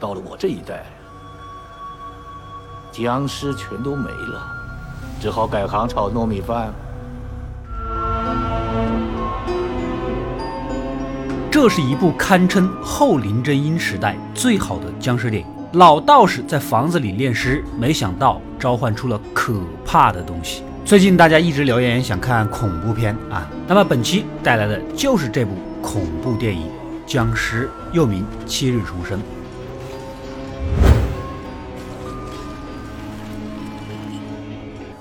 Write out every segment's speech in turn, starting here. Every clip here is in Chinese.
到了我这一代，僵尸全都没了，只好改行炒糯米饭。这是一部堪称后林正英时代最好的僵尸电影。老道士在房子里练尸，没想到召唤出了可怕的东西。最近大家一直留言想看恐怖片啊，那么本期带来的就是这部恐怖电影《僵尸》，又名《七日重生》。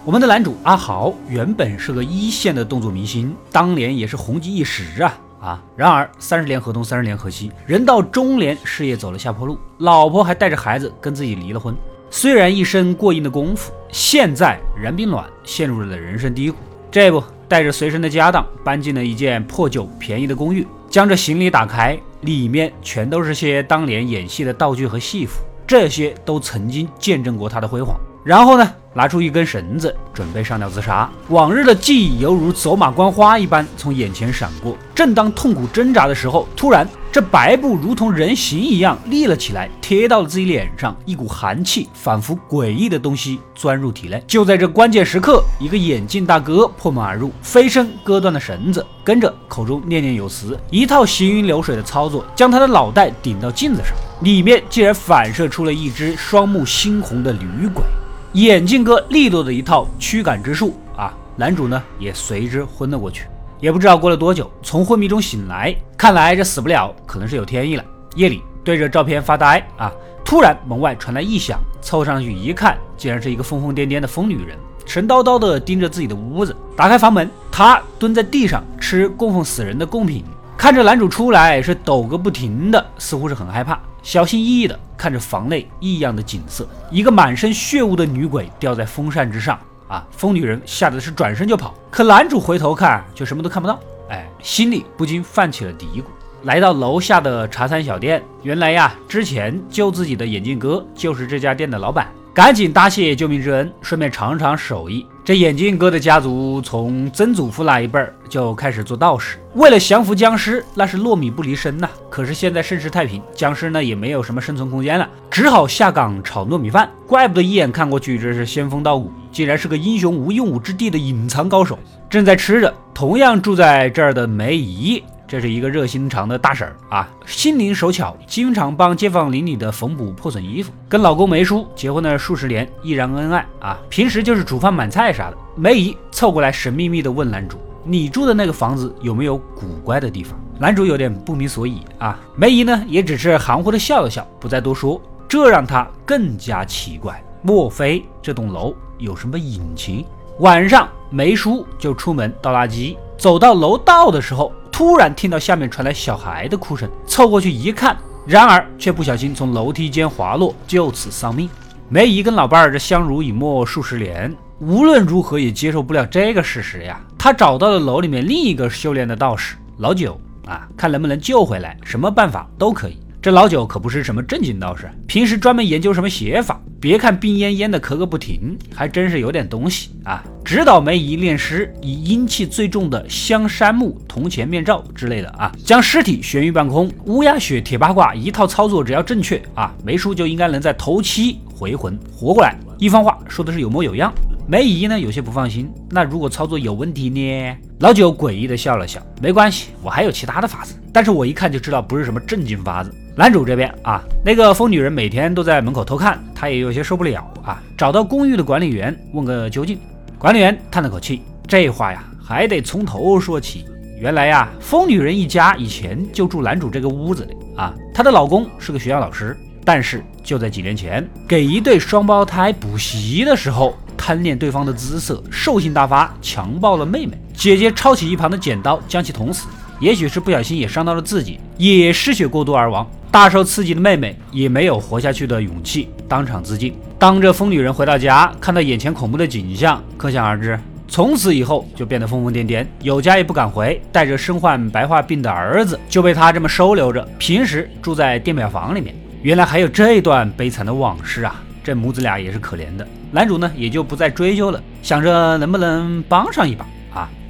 我们的男主阿豪原本是个一线的动作明星，当年也是红极一时啊。啊！然而三十年河东，三十年河西，人到中年，事业走了下坡路，老婆还带着孩子跟自己离了婚。虽然一身过硬的功夫，现在然并卵，陷入了人生低谷。这不，带着随身的家当，搬进了一间破旧便宜的公寓，将这行李打开，里面全都是些当年演戏的道具和戏服，这些都曾经见证过他的辉煌。然后呢？拿出一根绳子，准备上吊自杀。往日的记忆犹如走马观花一般从眼前闪过。正当痛苦挣扎的时候，突然这白布如同人形一样立了起来，贴到了自己脸上。一股寒气，仿佛诡异的东西钻入体内。就在这关键时刻，一个眼镜大哥破门而入，飞身割断了绳子，跟着口中念念有词，一套行云流水的操作，将他的脑袋顶到镜子上，里面竟然反射出了一只双目猩红的女鬼。眼镜哥利落的一套驱赶之术啊，男主呢也随之昏了过去。也不知道过了多久，从昏迷中醒来，看来这死不了，可能是有天意了。夜里对着照片发呆啊，突然门外传来异响，凑上去一看，竟然是一个疯疯癫癫的疯女人，神叨叨的盯着自己的屋子。打开房门，她蹲在地上吃供奉死人的贡品，看着男主出来是抖个不停的，似乎是很害怕。小心翼翼地看着房内异样的景色，一个满身血污的女鬼吊在风扇之上。啊，疯女人吓得是转身就跑，可男主回头看却什么都看不到。哎，心里不禁泛起了嘀咕。来到楼下的茶餐小店，原来呀，之前救自己的眼镜哥就是这家店的老板。赶紧答谢救命之恩，顺便尝尝手艺。这眼镜哥的家族从曾祖父那一辈儿就开始做道士，为了降服僵尸，那是糯米不离身呐。可是现在盛世太平，僵尸呢也没有什么生存空间了，只好下岗炒糯米饭。怪不得一眼看过去这是仙风道骨，竟然是个英雄无用武之地的隐藏高手。正在吃着，同样住在这儿的梅姨。这是一个热心肠的大婶儿啊，心灵手巧，经常帮街坊邻里的缝补破损衣服。跟老公梅叔结婚了数十年，依然恩爱啊。平时就是煮饭买菜啥的。梅姨凑过来，神秘秘地问男主：“你住的那个房子有没有古怪的地方？”男主有点不明所以啊。梅姨呢，也只是含糊地笑了笑，不再多说。这让他更加奇怪，莫非这栋楼有什么隐情？晚上，梅叔就出门倒垃圾，走到楼道的时候。突然听到下面传来小孩的哭声，凑过去一看，然而却不小心从楼梯间滑落，就此丧命。梅姨跟老伴儿这相濡以沫数十年，无论如何也接受不了这个事实呀。他找到了楼里面另一个修炼的道士老九啊，看能不能救回来，什么办法都可以。这老九可不是什么正经道士，平时专门研究什么邪法。别看病恹恹的咳个不停，还真是有点东西啊！指导梅姨炼尸，以阴气最重的香山木铜钱面罩之类的啊，将尸体悬于半空，乌鸦血铁八卦一套操作，只要正确啊，梅叔就应该能在头七回魂活过来。一番话说的是有模有样。梅姨呢有些不放心，那如果操作有问题呢？老九诡异的笑了笑，没关系，我还有其他的法子，但是我一看就知道不是什么正经法子。男主这边啊，那个疯女人每天都在门口偷看，他也有些受不了啊，找到公寓的管理员问个究竟。管理员叹了口气，这话呀还得从头说起。原来呀，疯女人一家以前就住男主这个屋子里啊，她的老公是个学校老师，但是就在几年前给一对双胞胎补习的时候。贪恋对方的姿色，兽性大发，强暴了妹妹。姐姐抄起一旁的剪刀，将其捅死。也许是不小心也伤到了自己，也失血过多而亡。大受刺激的妹妹也没有活下去的勇气，当场自尽。当这疯女人回到家，看到眼前恐怖的景象，可想而知，从此以后就变得疯疯癫癫，有家也不敢回。带着身患白化病的儿子，就被她这么收留着，平时住在电表房里面。原来还有这一段悲惨的往事啊！这母子俩也是可怜的。男主呢也就不再追究了，想着能不能帮上一把？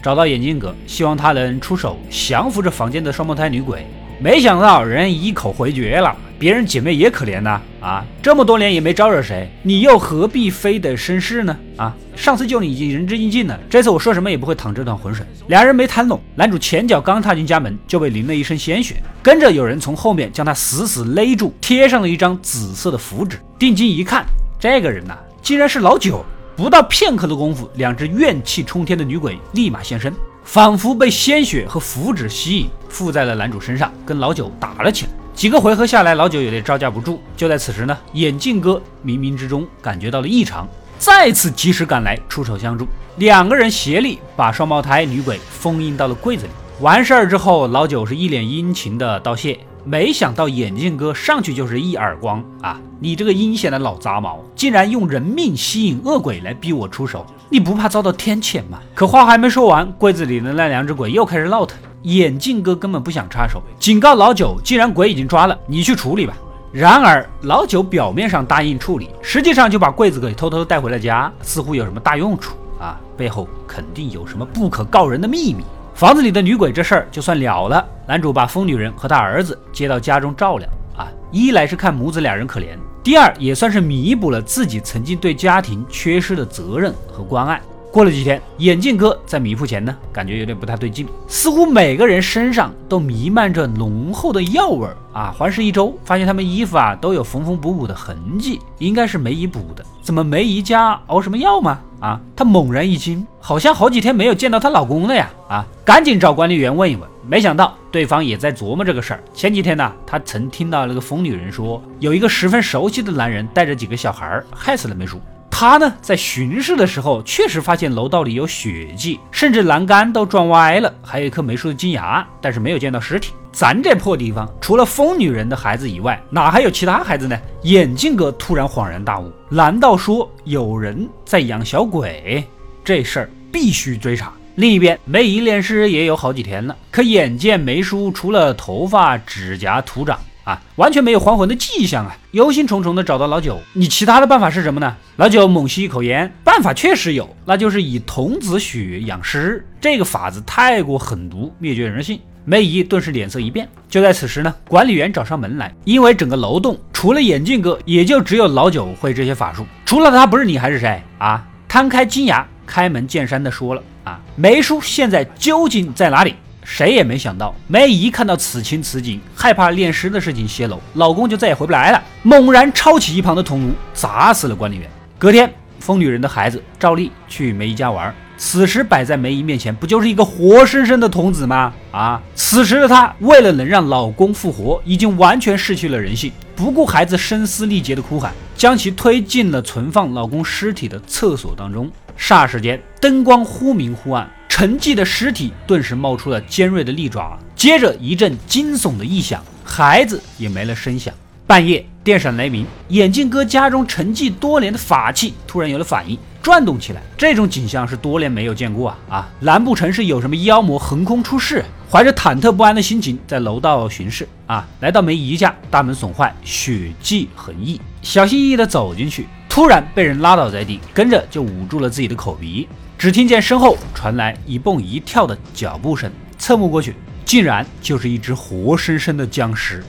找到眼镜哥，希望他能出手降服这房间的双胞胎女鬼。没想到人一口回绝了，别人姐妹也可怜呐，啊，这么多年也没招惹谁，你又何必非得生事呢？啊，上次救你已经仁至义尽了，这次我说什么也不会淌这段浑水。俩人没谈拢，男主前脚刚踏进家门，就被淋了一身鲜血，跟着有人从后面将他死死勒住，贴上了一张紫色的符纸。定睛一看，这个人呐，竟然是老九。不到片刻的功夫，两只怨气冲天的女鬼立马现身，仿佛被鲜血和符纸吸引，附在了男主身上，跟老九打了起来。几个回合下来，老九有点招架不住。就在此时呢，眼镜哥冥冥之中感觉到了异常，再次及时赶来出手相助。两个人协力把双胞胎女鬼封印到了柜子里。完事儿之后，老九是一脸殷勤的道谢。没想到眼镜哥上去就是一耳光啊！你这个阴险的老杂毛，竟然用人命吸引恶鬼来逼我出手，你不怕遭到天谴吗？可话还没说完，柜子里的那两只鬼又开始闹腾。眼镜哥根本不想插手，警告老九：“既然鬼已经抓了，你去处理吧。”然而老九表面上答应处理，实际上就把柜子给偷偷带回了家，似乎有什么大用处啊，背后肯定有什么不可告人的秘密。房子里的女鬼这事儿就算了了，男主把疯女人和他儿子接到家中照料啊，一来是看母子俩人可怜，第二也算是弥补了自己曾经对家庭缺失的责任和关爱。过了几天，眼镜哥在米铺前呢，感觉有点不太对劲，似乎每个人身上都弥漫着浓厚的药味儿啊。环视一周，发现他们衣服啊都有缝缝补补的痕迹，应该是梅姨补的。怎么梅姨家熬什么药吗？啊，他猛然一惊，好像好几天没有见到她老公了呀！啊，赶紧找管理员问一问。没想到对方也在琢磨这个事儿。前几天呢，他曾听到那个疯女人说，有一个十分熟悉的男人带着几个小孩害死了梅叔。他呢，在巡视的时候，确实发现楼道里有血迹，甚至栏杆都撞歪了，还有一颗没树的金牙，但是没有见到尸体。咱这破地方，除了疯女人的孩子以外，哪还有其他孩子呢？眼镜哥突然恍然大悟，难道说有人在养小鬼？这事儿必须追查。另一边，梅姨炼尸也有好几天了，可眼见梅叔除了头发、指甲、土长。啊，完全没有还魂的迹象啊！忧心忡忡的找到老九，你其他的办法是什么呢？老九猛吸一口烟，办法确实有，那就是以童子血养尸。这个法子太过狠毒，灭绝人性。梅姨顿时脸色一变。就在此时呢，管理员找上门来，因为整个楼栋除了眼镜哥，也就只有老九会这些法术。除了他，不是你还是谁啊？摊开金牙，开门见山的说了啊，梅叔现在究竟在哪里？谁也没想到，梅姨看到此情此景，害怕炼尸的事情泄露，老公就再也回不来了，猛然抄起一旁的铜炉，砸死了管理员。隔天，疯女人的孩子照例去梅姨家玩，此时摆在梅姨面前，不就是一个活生生的童子吗？啊！此时的她为了能让老公复活，已经完全失去了人性，不顾孩子声嘶力竭的哭喊，将其推进了存放老公尸体的厕所当中。霎时间，灯光忽明忽暗。沉寂的尸体顿时冒出了尖锐的利爪，接着一阵惊悚的异响，孩子也没了声响。半夜电闪雷鸣，眼镜哥家中沉寂多年的法器突然有了反应，转动起来。这种景象是多年没有见过啊啊！难不成是有什么妖魔横空出世？怀着忐忑不安的心情，在楼道巡视啊，来到梅姨家，大门损坏，血迹横溢，小心翼翼地走进去，突然被人拉倒在地，跟着就捂住了自己的口鼻。只听见身后传来一蹦一跳的脚步声，侧目过去，竟然就是一只活生生的僵尸。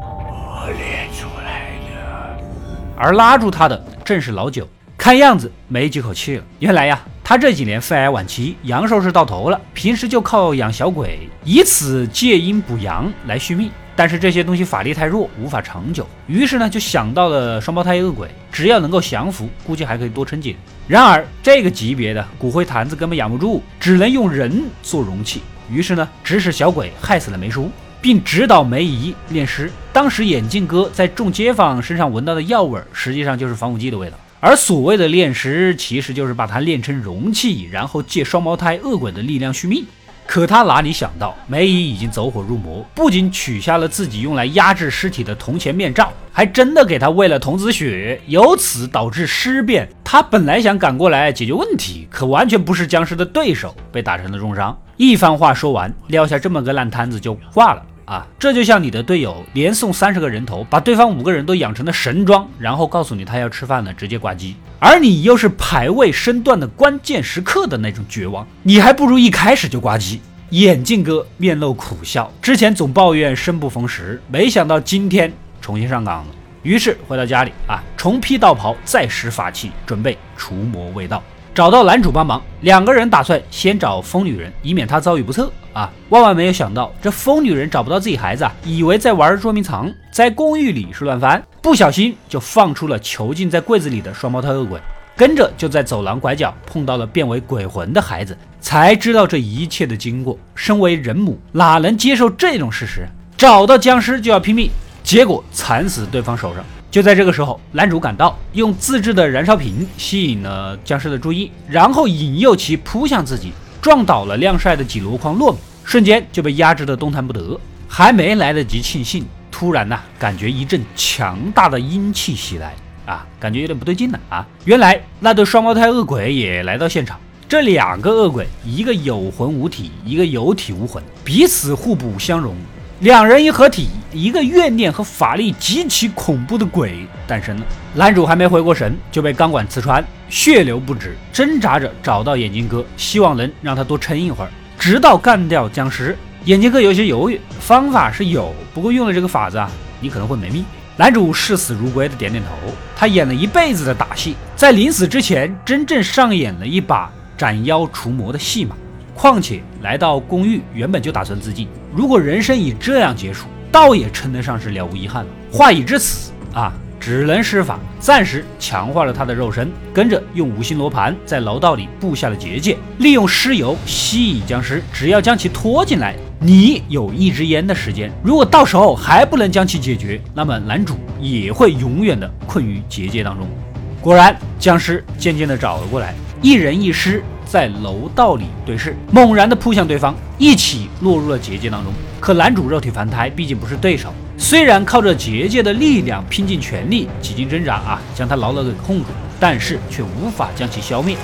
我练出来的，而拉住他的正是老九，看样子没几口气了。原来呀。他这几年肺癌晚期，阳寿是到头了，平时就靠养小鬼，以此借阴补阳来续命。但是这些东西法力太弱，无法长久。于是呢，就想到了双胞胎恶鬼，只要能够降服，估计还可以多撑几年。然而这个级别的骨灰坛子根本养不住，只能用人做容器。于是呢，指使小鬼害死了梅叔，并指导梅姨炼尸。当时眼镜哥在众街坊身上闻到的药味，实际上就是防腐剂的味道。而所谓的炼尸，其实就是把它炼成容器，然后借双胞胎恶鬼的力量续命。可他哪里想到，梅姨已经走火入魔，不仅取下了自己用来压制尸体的铜钱面罩，还真的给他喂了童子血，由此导致尸变。他本来想赶过来解决问题，可完全不是僵尸的对手，被打成了重伤。一番话说完，撂下这么个烂摊子就挂了。啊，这就像你的队友连送三十个人头，把对方五个人都养成了神装，然后告诉你他要吃饭了，直接挂机，而你又是排位身段的关键时刻的那种绝望，你还不如一开始就挂机。眼镜哥面露苦笑，之前总抱怨生不逢时，没想到今天重新上岗了，于是回到家里啊，重披道袍，再施法器，准备除魔卫道。找到男主帮忙，两个人打算先找疯女人，以免她遭遇不测啊。万万没有想到，这疯女人找不到自己孩子啊，以为在玩捉迷藏，在公寓里是乱翻，不小心就放出了囚禁在柜子里的双胞胎恶鬼，跟着就在走廊拐角碰到了变为鬼魂的孩子，才知道这一切的经过。身为人母，哪能接受这种事实？找到僵尸就要拼命，结果惨死对方手上。就在这个时候，男主赶到，用自制的燃烧瓶吸引了僵尸的注意，然后引诱其扑向自己，撞倒了晾晒的几箩筐糯米，瞬间就被压制的动弹不得。还没来得及庆幸，突然呢，感觉一阵强大的阴气袭来，啊，感觉有点不对劲了啊！原来那对双胞胎恶鬼也来到现场。这两个恶鬼，一个有魂无体，一个有体无魂，彼此互补相融。两人一合体，一个怨念和法力极其恐怖的鬼诞生了。男主还没回过神，就被钢管刺穿，血流不止，挣扎着找到眼镜哥，希望能让他多撑一会儿，直到干掉僵尸。眼镜哥有些犹豫，方法是有，不过用了这个法子啊，你可能会没命。男主视死如归的点点头，他演了一辈子的打戏，在临死之前，真正上演了一把斩妖除魔的戏码。况且来到公寓，原本就打算自尽。如果人生以这样结束，倒也称得上是了无遗憾了。话已至此啊，只能施法，暂时强化了他的肉身，跟着用五星罗盘在楼道里布下了结界，利用尸油吸引僵尸。只要将其拖进来，你有一支烟的时间。如果到时候还不能将其解决，那么男主也会永远的困于结界当中。果然，僵尸渐渐的找了过来，一人一尸。在楼道里对视，猛然的扑向对方，一起落入了结界当中。可男主肉体凡胎，毕竟不是对手。虽然靠着结界的力量拼尽全力，几经挣扎啊，将他牢牢给控住，但是却无法将其消灭。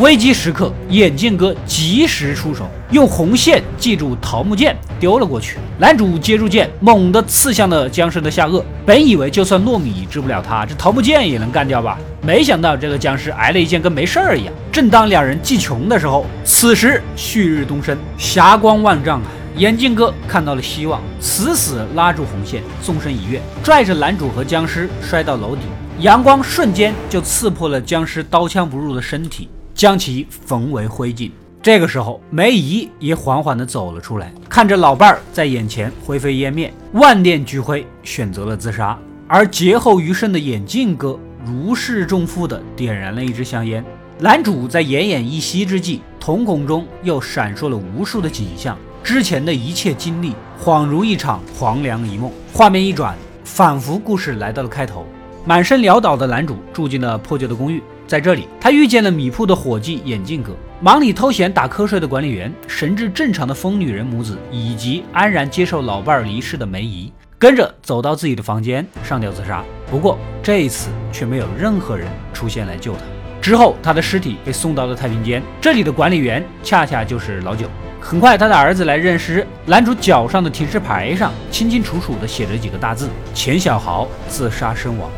危机时刻，眼镜哥及时出手，用红线系住桃木剑，丢了过去。男主接住剑，猛地刺向了僵尸的下颚。本以为就算糯米治不了他，这桃木剑也能干掉吧？没想到这个僵尸挨了一剑，跟没事儿一样。正当两人计穷的时候，此时旭日东升，霞光万丈啊！眼镜哥看到了希望，死死拉住红线，纵身一跃，拽着男主和僵尸摔到楼底。阳光瞬间就刺破了僵尸刀枪不入的身体。将其焚为灰烬。这个时候，梅姨也缓缓地走了出来，看着老伴儿在眼前灰飞烟灭，万念俱灰，选择了自杀。而劫后余生的眼镜哥如释重负地点燃了一支香烟。男主在奄奄一息之际，瞳孔中又闪烁了无数的景象，之前的一切经历恍如一场黄粱一梦。画面一转，仿佛故事来到了开头。满身潦倒的男主住进了破旧的公寓。在这里，他遇见了米铺的伙计眼镜哥，忙里偷闲打瞌睡的管理员，神志正常的疯女人母子，以及安然接受老伴儿离世的梅姨，跟着走到自己的房间上吊自杀。不过这一次却没有任何人出现来救他。之后，他的尸体被送到了太平间，这里的管理员恰恰就是老九。很快，他的儿子来认尸，男主脚上的停尸牌上清清楚楚地写着几个大字：钱小豪自杀身亡。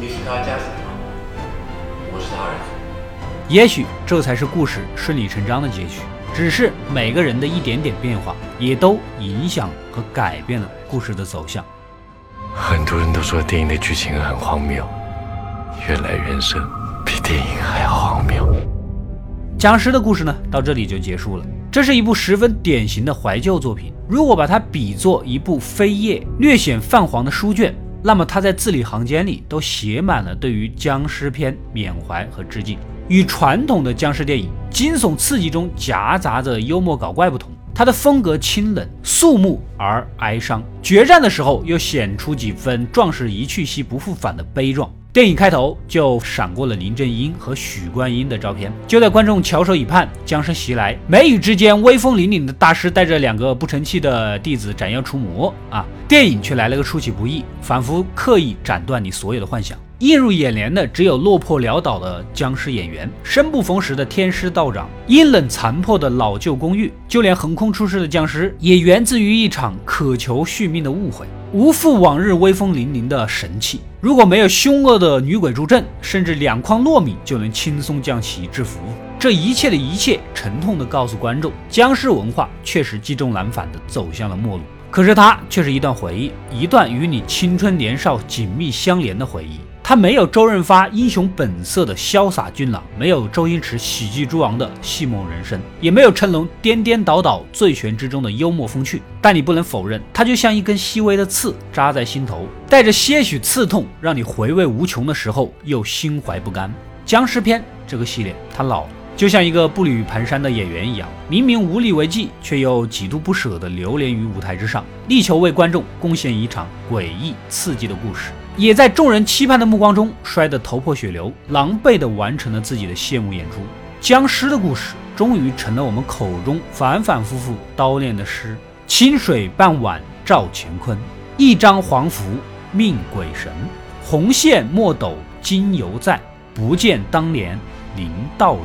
你是他家属。也许这才是故事顺理成章的结局。只是每个人的一点点变化，也都影响和改变了故事的走向。很多人都说电影的剧情很荒谬，原来人生比电影还要荒谬。僵尸的故事呢，到这里就结束了。这是一部十分典型的怀旧作品。如果把它比作一部扉页略显泛黄的书卷，那么他在字里行间里都写满了对于僵尸片缅怀和致敬。与传统的僵尸电影惊悚刺激中夹杂着幽默搞怪不同，他的风格清冷肃穆而哀伤，决战的时候又显出几分壮士一去兮不复返的悲壮。电影开头就闪过了林正英和许冠英的照片。就在观众翘首以盼，僵尸袭来，眉宇之间威风凛凛的大师带着两个不成器的弟子斩妖除魔啊！电影却来了个出其不意，仿佛刻意斩断你所有的幻想。映入眼帘的只有落魄潦倒的僵尸演员，生不逢时的天师道长，阴冷残破的老旧公寓，就连横空出世的僵尸，也源自于一场渴求续命的误会，无复往日威风凛凛的神气。如果没有凶恶的女鬼助阵，甚至两筐糯米就能轻松将其制服。这一切的一切，沉痛地告诉观众，僵尸文化确实积重难返地走向了末路。可是它却是一段回忆，一段与你青春年少紧密相连的回忆。他没有周润发英雄本色的潇洒俊朗，没有周星驰喜剧之王的戏梦人生，也没有成龙颠颠倒倒醉拳之中的幽默风趣。但你不能否认，他就像一根细微的刺扎在心头，带着些许刺痛，让你回味无穷的时候又心怀不甘。僵尸片这个系列，它老了，就像一个步履蹒跚的演员一样，明明无力为继，却又几度不舍地流连于舞台之上，力求为观众贡献一场诡异刺激的故事。也在众人期盼的目光中摔得头破血流，狼狈地完成了自己的谢幕演出。僵尸的故事终于成了我们口中反反复复叨念的诗：清水半碗照乾坤，一张黄符命鬼神，红线墨斗今犹在，不见当年林道人。